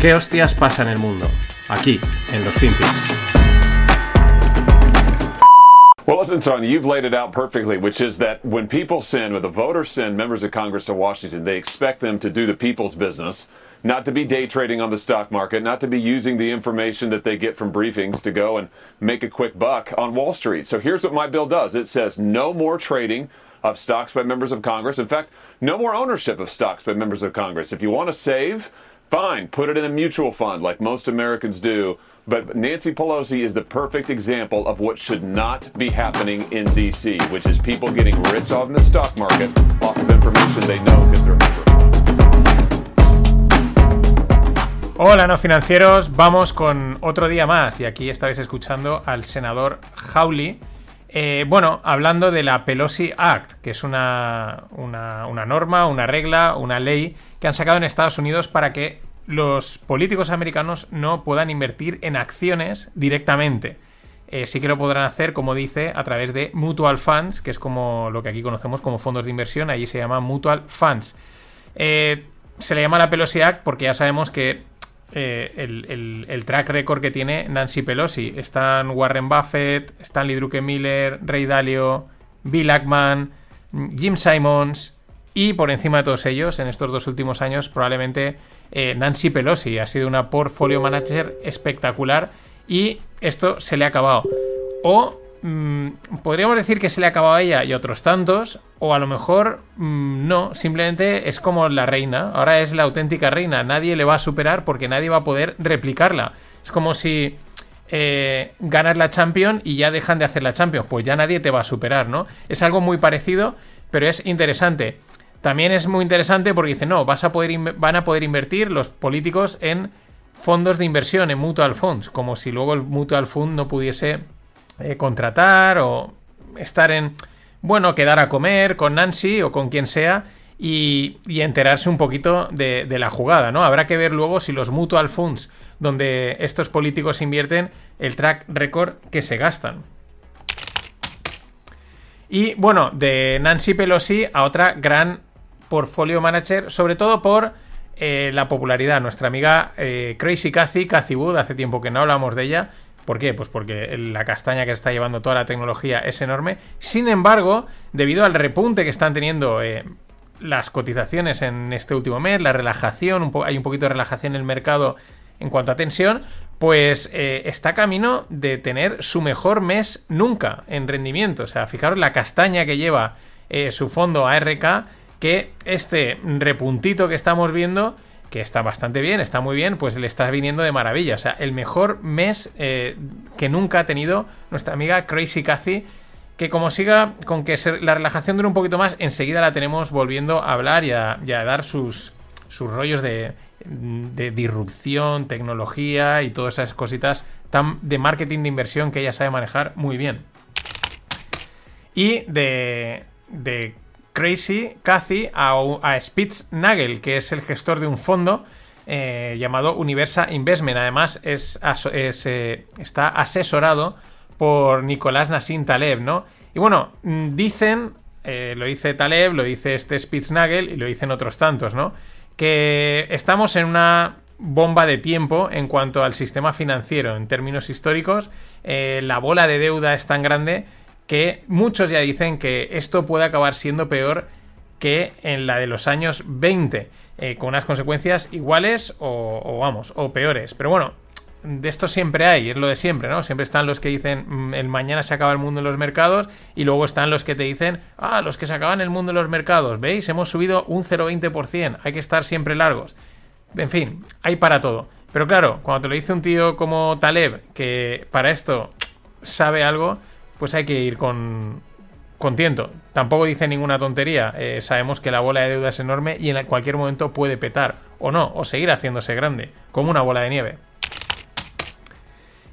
¿Qué hostias pasa en el mundo? Aquí, en los Finpics. Well, listen, Tony, you've laid it out perfectly, which is that when people send, when the voters send members of Congress to Washington, they expect them to do the people's business, not to be day trading on the stock market, not to be using the information that they get from briefings to go and make a quick buck on Wall Street. So here's what my bill does it says no more trading of stocks by members of Congress. In fact, no more ownership of stocks by members of Congress. If you want to save, fine, put it in a mutual fund like most Americans do. But Nancy Pelosi is the perfect example of what should not be happening in D.C., which is people getting rich off the stock market off of information they know because they're. Hola, no financieros. Vamos con otro día más. Y aquí estáis escuchando al senador Hawley. Eh, bueno, hablando de la Pelosi Act, que es una, una norma, una regla, una ley que han sacado en Estados Unidos para que los políticos americanos no puedan invertir en acciones directamente. Eh, sí que lo podrán hacer, como dice, a través de mutual funds, que es como lo que aquí conocemos como fondos de inversión, allí se llama mutual funds. Eh, se le llama la Pelosi Act porque ya sabemos que eh, el, track record que tiene Nancy Pelosi. Están Warren Buffett, Stanley Druckenmiller, Ray Dalio, Bill Ackman, Jim Simons y por encima de todos ellos, en estos dos últimos años, probablemente eh, Nancy Pelosi. Ha sido una portfolio manager espectacular y esto se le ha acabado. O mm, podríamos decir que se le ha acabado a ella y a otros tantos, o a lo mejor mm, no, simplemente es como la reina. Ahora es la auténtica reina. Nadie le va a superar porque nadie va a poder replicarla. Es como si eh, ganas la Champion y ya dejan de hacer la Champions. Pues ya nadie te va a superar, ¿no? Es algo muy parecido, pero es interesante. También es muy interesante porque dice, no, vas a poder van a poder invertir los políticos en fondos de inversión, en mutual funds, como si luego el mutual fund no pudiese eh, contratar o estar en, bueno, quedar a comer con Nancy o con quien sea y, enterarse un poquito de, de, la jugada, ¿no? Habrá que ver luego si los mutual funds donde estos políticos invierten el track record que se gastan. Y bueno, de Nancy Pelosi a otra gran portfolio manager, sobre todo por eh, la popularidad. Nuestra amiga eh, Crazy Cathy, Cathy Wood, hace tiempo que no hablamos de ella. ¿Por qué? Pues porque la castaña que está llevando toda la tecnología es enorme. Sin embargo, debido al repunte que están teniendo eh, las cotizaciones en este último mes, la relajación, hay un poquito de relajación en el mercado en cuanto a tensión, pues está camino de tener su mejor mes nunca en rendimiento. O sea, fijaros la castaña que lleva su fondo ARK que este repuntito que estamos viendo, que está bastante bien, está muy bien, pues le está viniendo de maravilla. O sea, el mejor mes eh, que nunca ha tenido nuestra amiga Crazy Cathy. Que como siga con que la relajación dure un poquito más, enseguida la tenemos volviendo a hablar y a, dar sus, rollos de, de disrupción, tecnología y todas esas cositas de marketing de inversión que ella sabe manejar muy bien. Y de Crazy Cathy a, a Spitznagel, que es el gestor de un fondo eh, llamado Universa Investment. Además, es, eh, está asesorado por Nicolás Nassim Taleb, ¿no? Y bueno, mm, dicen, eh, lo dice Taleb, lo dice este Spitznagel y lo dicen otros tantos, ¿no? Que estamos en una bomba de tiempo en cuanto al sistema financiero. En términos históricos, la bola de deuda es tan grande que muchos ya dicen que esto puede acabar siendo peor que en la de los años 20, eh, con unas consecuencias iguales o, vamos, o peores. Pero bueno, de esto siempre hay, es lo de siempre, ¿no? Siempre están los que dicen mm, el mañana se acaba el mundo en los mercados y luego están los que te dicen, ah, los que se acaban el mundo en los mercados, ¿veis? Hemos subido un 0,20%, hay que estar siempre largos. En fin, hay para todo. Pero claro, cuando te lo dice un tío como Taleb, que para esto sabe algo, pues hay que ir con, con tiento. Tampoco dice ninguna tontería. Eh, sabemos que la bola de deuda es enorme y en cualquier momento puede petar, o no, o seguir haciéndose grande, como una bola de nieve.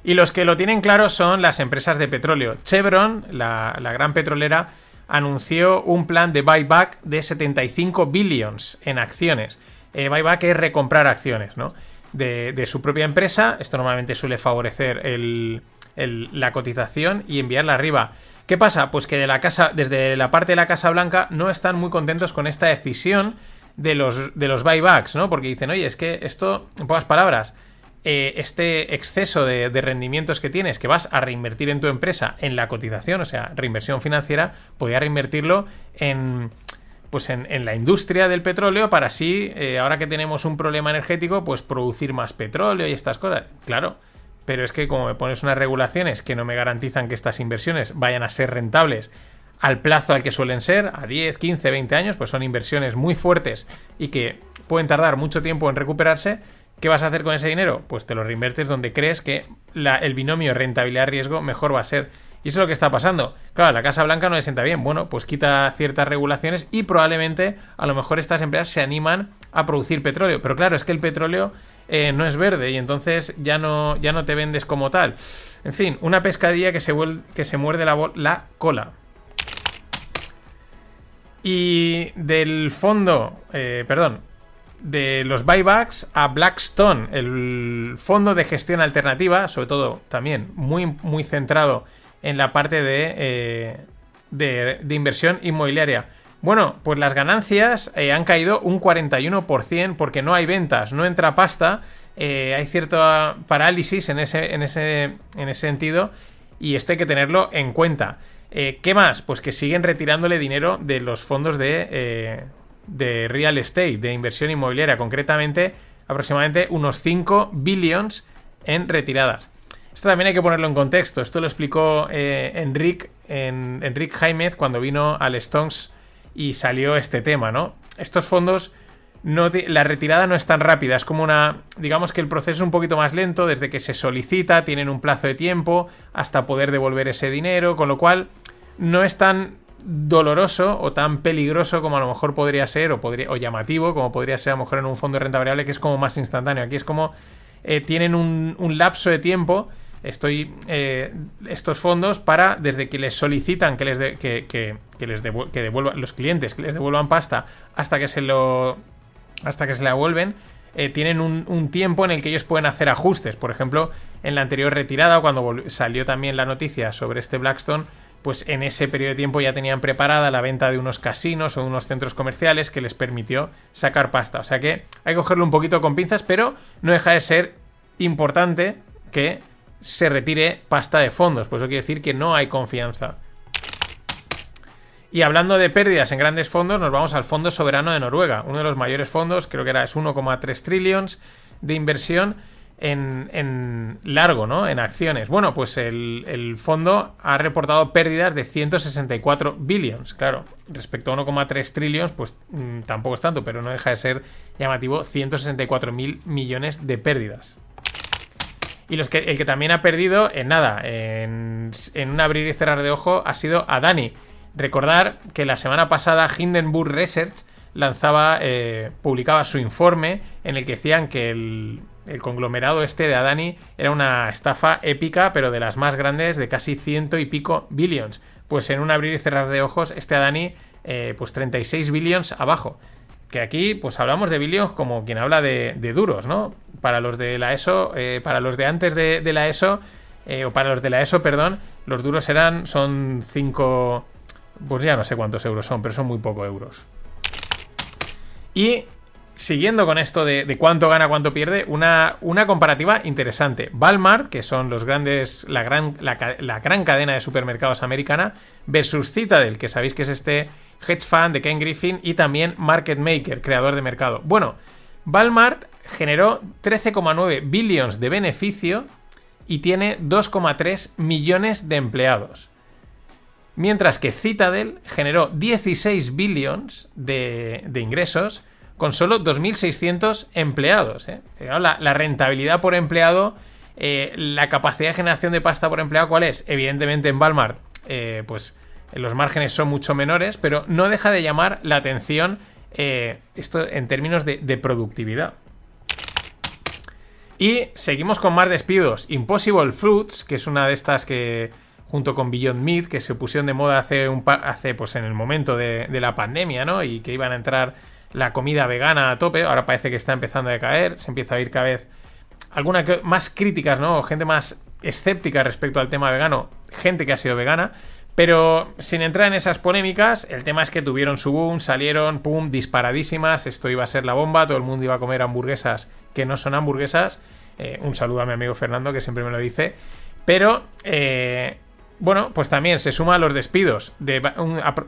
Y los que lo tienen claro son las empresas de petróleo. Chevron, la, gran petrolera, anunció un plan de buyback de 75 billions en acciones. Eh, buyback es recomprar acciones, ¿no? De, de su propia empresa. Esto normalmente suele favorecer el, la cotización y enviarla arriba. ¿Qué pasa? Pues que de la casa, desde la parte de la Casa Blanca no están muy contentos con esta decisión de los, de los buybacks, ¿no? Porque dicen, oye, es que esto, en pocas palabras, eh, este exceso de, rendimientos que tienes, que vas a reinvertir en tu empresa en la cotización, o sea, reinversión financiera, podría reinvertirlo en pues en, en, la industria del petróleo para así, eh, ahora que tenemos un problema energético, pues producir más petróleo y estas cosas. Claro, pero es que como me pones unas regulaciones que no me garantizan que estas inversiones vayan a ser rentables al plazo al que suelen ser, a 10, 15, 20 años, pues son inversiones muy fuertes y que pueden tardar mucho tiempo en recuperarse. ¿Qué vas a hacer con ese dinero? Pues te lo reinvertes donde crees que la, el binomio rentabilidad-riesgo mejor va a ser. Y eso es lo que está pasando. Claro, la Casa Blanca no le sienta bien. Bueno, pues quita ciertas regulaciones y probablemente a lo mejor estas empresas se animan a producir petróleo. Pero claro, es que el petróleo eh, no es verde y entonces ya no, ya no te vendes como tal. En fin, una pescadilla que se, que se muerde la, la cola. Y del fondo, eh, perdón, de los buybacks a Blackstone, el fondo de gestión alternativa, sobre todo también muy, muy centrado en la parte de, eh, de, inversión inmobiliaria. Bueno, pues las ganancias eh, han caído un 41% porque no hay ventas, no entra pasta, eh, hay cierta parálisis en ese, en, ese, en ese sentido y esto hay que tenerlo en cuenta. Eh, ¿Qué más? Pues que siguen retirándole dinero de los fondos de, real estate, de inversión inmobiliaria, concretamente aproximadamente unos 5 billions en retiradas. Esto también hay que ponerlo en contexto. Esto lo explicó Enric, en, Enric Jaimez cuando vino al Stones y salió este tema, ¿no? Estos fondos, no la retirada no es tan rápida, es como una, digamos que el proceso es un poquito más lento, desde que se solicita, tienen un plazo de tiempo hasta poder devolver ese dinero, con lo cual no es tan doloroso o tan peligroso como a lo mejor podría ser, o, podría, o llamativo como podría ser a lo mejor en un fondo de renta variable que es como más instantáneo. Aquí es como eh, tienen un, un lapso de tiempo estoy eh, estos fondos para desde que les solicitan que les que, que, les que devuelvan los clientes que les devuelvan pasta hasta que se lo hasta que se la devuelven eh, tienen un, un, tiempo en el que ellos pueden hacer ajustes. Por ejemplo en la anterior retirada cuando salió también la noticia sobre este Blackstone pues en ese periodo de tiempo ya tenían preparada la venta de unos casinos o unos centros comerciales que les permitió sacar pasta. O sea que hay que cogerlo un poquito con pinzas pero no deja de ser importante que se retire pasta de fondos. Pues eso quiere decir que no hay confianza. Y hablando de pérdidas en grandes fondos, nos vamos al Fondo Soberano de Noruega, uno de los mayores fondos, creo que era es 1,3 trillions de inversión en, en, largo, ¿no? En acciones. Bueno, pues el, el, fondo ha reportado pérdidas de 164 billions. Claro, respecto a 1,3 trillions, pues mmm, tampoco es tanto, pero no deja de ser llamativo 164 mil millones de pérdidas. Y los que, el que también ha perdido, en nada, en, un abrir y cerrar de ojo, ha sido a Dani. Recordar que la semana pasada Hindenburg Research lanzaba, eh, publicaba su informe en el que decían que el, el, conglomerado este de Adani era una estafa épica, pero de las más grandes, de casi ciento y pico billions. Pues en un abrir y cerrar de ojos, este Adani, eh, pues 36 billions abajo que aquí pues hablamos de billions como quien habla de, duros, ¿no? Para los de la ESO, eh, para los de antes de, la ESO, eh, o para los de la ESO, perdón, los duros eran, son 5, pues ya no sé cuántos euros son, pero son muy pocos euros. Y siguiendo con esto de, de, cuánto gana, cuánto pierde, una, una comparativa interesante. Walmart, que son los grandes, la gran, la, la gran cadena de supermercados americana, versus Citadel, que sabéis que es este hedge fund de Ken Griffin y también market maker, creador de mercado. Bueno, Walmart generó 13,9 billions de beneficio y tiene 2,3 millones de empleados. Mientras que Citadel generó 16 billions de, ingresos con solo 2.600 empleados. ¿eh? La, la, rentabilidad por empleado, eh, la capacidad de generación de pasta por empleado, ¿cuál es? Evidentemente en Walmart, eh, pues los márgenes son mucho menores, pero no deja de llamar la atención eh, esto en términos de, productividad. Y seguimos con más despidos. Impossible Fruits, que es una de estas que, junto con Beyond Meat, que se pusieron de moda hace, un hace pues en el momento de, de, la pandemia, ¿no? Y que iban a entrar la comida vegana a tope. Ahora parece que está empezando a caer. Se empieza a oír cada vez algunas más críticas, ¿no? Gente más escéptica respecto al tema vegano. Gente que ha sido vegana Pero sin entrar en esas polémicas, el tema es que tuvieron su boom, salieron, pum, disparadísimas, esto iba a ser la bomba, todo el mundo iba a comer hamburguesas que no son hamburguesas. Eh, un saludo a mi amigo Fernando, que siempre me lo dice. Pero, eh, bueno, pues también se suma a los despidos. De,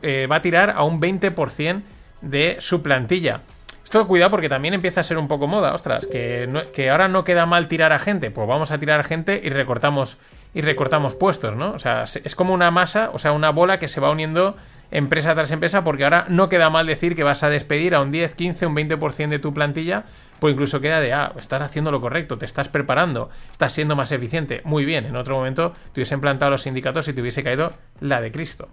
eh, va a tirar a un 20% de su plantilla. Esto cuidado porque también empieza a ser un poco moda, ostras, que, ahora no queda mal tirar a gente. Pues vamos a tirar a gente y recortamos y recortamos puestos, ¿no? O sea, es como una masa, o sea, una bola que se va uniendo empresa tras empresa, porque ahora no queda mal decir que vas a despedir a un 10, 15, un 20% de tu plantilla, pues incluso queda de, ah, estás haciendo lo correcto, te estás preparando, estás siendo más eficiente. Muy bien, en otro momento te hubiesen plantado los sindicatos y te hubiese caído la de Cristo.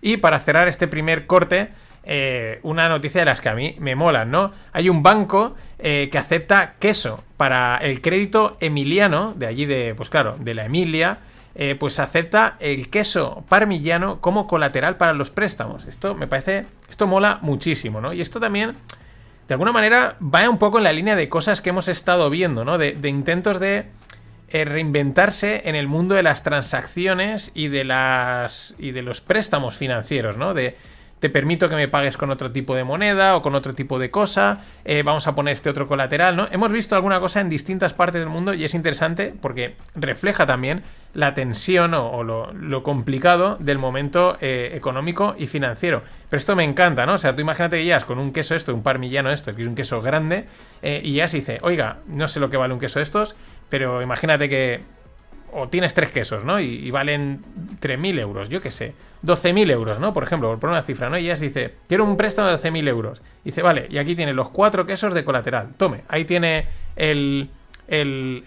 Y para cerrar este primer corte, eh, una noticia de las que a mí me molan, ¿no? Hay un banco eh, que acepta queso para el crédito emiliano, de allí de, pues claro, de la Emilia, eh, pues acepta el queso parmigiano como colateral para los préstamos. Esto me parece, esto mola muchísimo, ¿no? Y esto también, de alguna manera, va un poco en la línea de cosas que hemos estado viendo, ¿no? De, de intentos de reinventarse en el mundo de las transacciones y de las y de los préstamos financieros, ¿no? De te permito que me pagues con otro tipo de moneda o con otro tipo de cosa, eh, vamos a poner este otro colateral, ¿no? Hemos visto alguna cosa en distintas partes del mundo y es interesante porque refleja también la tensión o, lo, complicado del momento eh, económico y financiero. Pero esto me encanta, ¿no? O sea, tú imagínate que ya con un queso esto, un parmillano esto, que es un queso grande, eh, y ya se dice, oiga, no sé lo que vale un queso estos, pero imagínate que o tienes tres quesos, ¿no? Y, valen 3.000 euros, yo qué sé. 12.000 euros, ¿no? Por ejemplo, por una cifra, ¿no? Y ella se dice, quiero un préstamo de 12.000 euros. Y dice, vale, y aquí tiene los cuatro quesos de colateral. Tome, ahí tiene el, el,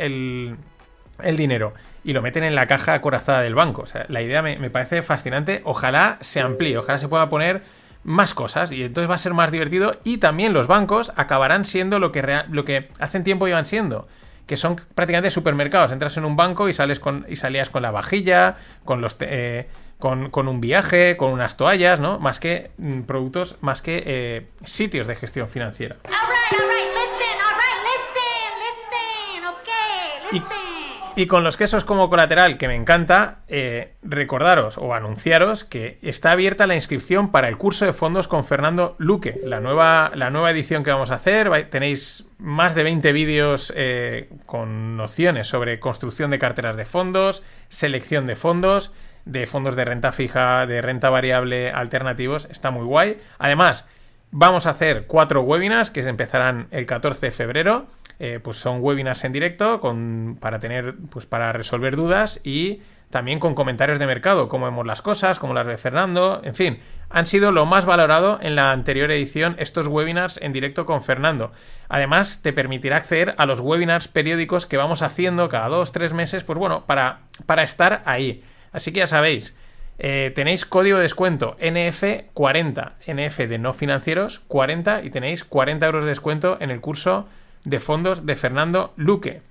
el, dinero. Y lo meten en la caja acorazada del banco. O sea, la idea me, parece fascinante. Ojalá se amplíe, ojalá se pueda poner más cosas y entonces va a ser más divertido y también los bancos acabarán siendo lo que, lo que hace tiempo iban siendo que son prácticamente supermercados. Entras en un banco y sales con y salías con la vajilla, con los eh, con, un viaje, con unas toallas, ¿no? Más que mm, productos, más que eh, sitios de gestión financiera. Y con los quesos como colateral, que me encanta, eh, recordaros o anunciaros que está abierta la inscripción para el curso de fondos con Fernando Luque, la nueva, la nueva edición que vamos a hacer. Tenéis más de 20 vídeos eh, con nociones sobre construcción de carteras de fondos, selección de fondos, de fondos de renta fija, de renta variable alternativos. Está muy guay. Además, vamos a hacer cuatro webinars que empezarán el 14 de febrero eh, pues son webinars en directo con, para tener, pues para resolver dudas y también con comentarios de mercado, cómo vemos las cosas, cómo las ve Fernando, en fin, han sido lo más valorado en la anterior edición estos webinars en directo con Fernando. Además, te permitirá acceder a los webinars periódicos que vamos haciendo cada dos, tres meses, pues bueno, para, para estar ahí. Así que ya sabéis, eh, tenéis código de descuento NF40, NF de no financieros 40 y tenéis 40 euros de descuento en el curso de fondos de Fernando Luque.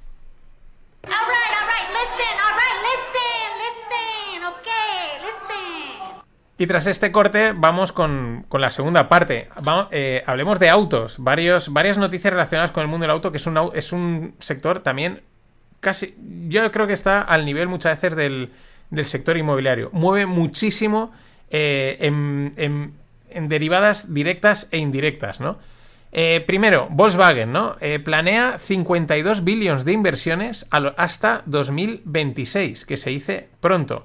Y tras este corte vamos con, la segunda parte. Eh, hablemos de autos. Varios, varias noticias relacionadas con el mundo del auto, que es un, es un sector también casi... Yo creo que está al nivel muchas veces del, sector inmobiliario. Mueve muchísimo eh, en, en derivadas directas e indirectas, ¿no? Eh, primero, Volkswagen, ¿no? Eh, planea 52 billones de inversiones hasta 2026, que se dice pronto.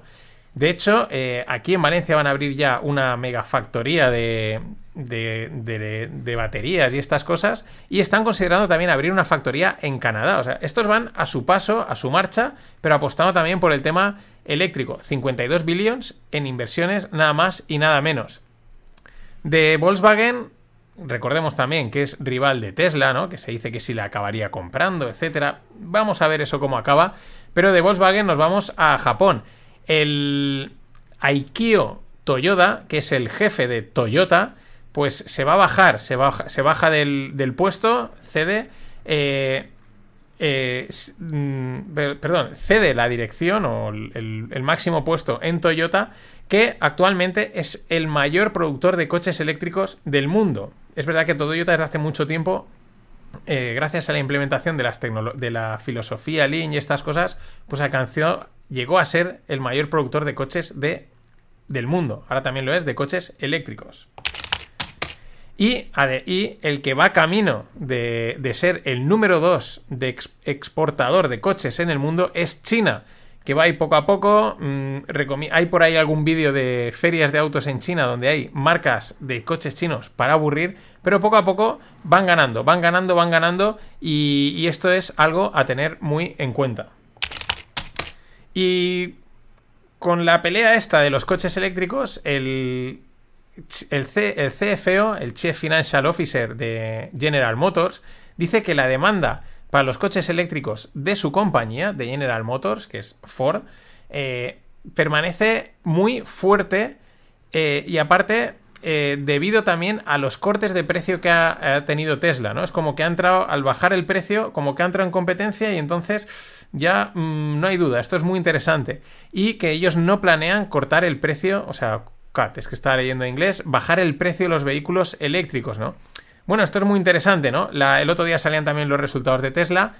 De hecho, eh, aquí en Valencia van a abrir ya una megafactoría de, de, de, baterías y estas cosas, y están considerando también abrir una factoría en Canadá. O sea, estos van a su paso, a su marcha, pero apostando también por el tema eléctrico. 52 billones en inversiones, nada más y nada menos. De Volkswagen Recordemos también que es rival de Tesla, ¿no? Que se dice que si la acabaría comprando, etcétera. Vamos a ver eso cómo acaba. Pero de Volkswagen nos vamos a Japón. El Aikio Toyota, que es el jefe de Toyota, pues se va a bajar, se baja, se baja del, puesto, cede. Eh, eh, mm, perdón, cede la dirección o el máximo puesto en Toyota que actualmente es el mayor productor de coches eléctricos del mundo. Es verdad que Toyota desde hace mucho tiempo, eh, gracias a la implementación de, las de la filosofía Lean y estas cosas, pues alcanzó, llegó a ser el mayor productor de coches de del mundo. Ahora también lo es de coches eléctricos. Y, el que va camino de, ser el número 2 de exportador de coches en el mundo es China, que va ahí poco a poco. Mm, hay por ahí algún vídeo de ferias de autos en China donde hay marcas de coches chinos para aburrir, pero poco a poco van ganando, van ganando, van ganando y esto es algo a tener muy en cuenta. Y con la pelea esta de los coches eléctricos, el, el, CFO, el Chief Financial Officer de General Motors, dice que la demanda para los coches eléctricos de su compañía, de General Motors, que es Ford, eh, permanece muy fuerte eh, y aparte eh, debido también a los cortes de precio que ha, tenido Tesla, ¿no? Es como que ha entrado, al bajar el precio, como que ha entrado en competencia y entonces ya mm, no hay duda, esto es muy interesante. Y que ellos no planean cortar el precio, o sea, es que estaba leyendo en inglés, bajar el precio de los vehículos eléctricos, ¿no? Bueno, esto es muy interesante, ¿no? el otro día salían también los resultados de Tesla,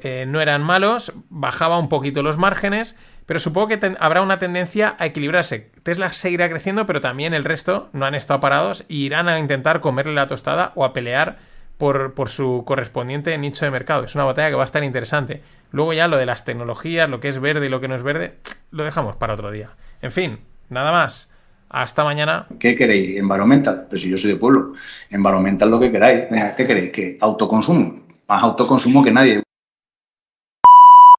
eh, no eran malos, bajaba un poquito los márgenes, pero supongo que habrá una tendencia a equilibrarse. Tesla seguirá creciendo, pero también el resto no han estado parados y irán a intentar comerle la tostada o a pelear por, por, su correspondiente nicho de mercado. Es una batalla que va a estar interesante. Luego ya lo de las tecnologías, lo que es verde y lo que no es verde, lo dejamos para otro día. En fin, nada más. Hasta mañana. ¿Qué queréis? Environmental. Pero si yo soy de pueblo. Environmental lo que queráis. ¿Qué queréis? Que autoconsumo. Más autoconsumo que nadie.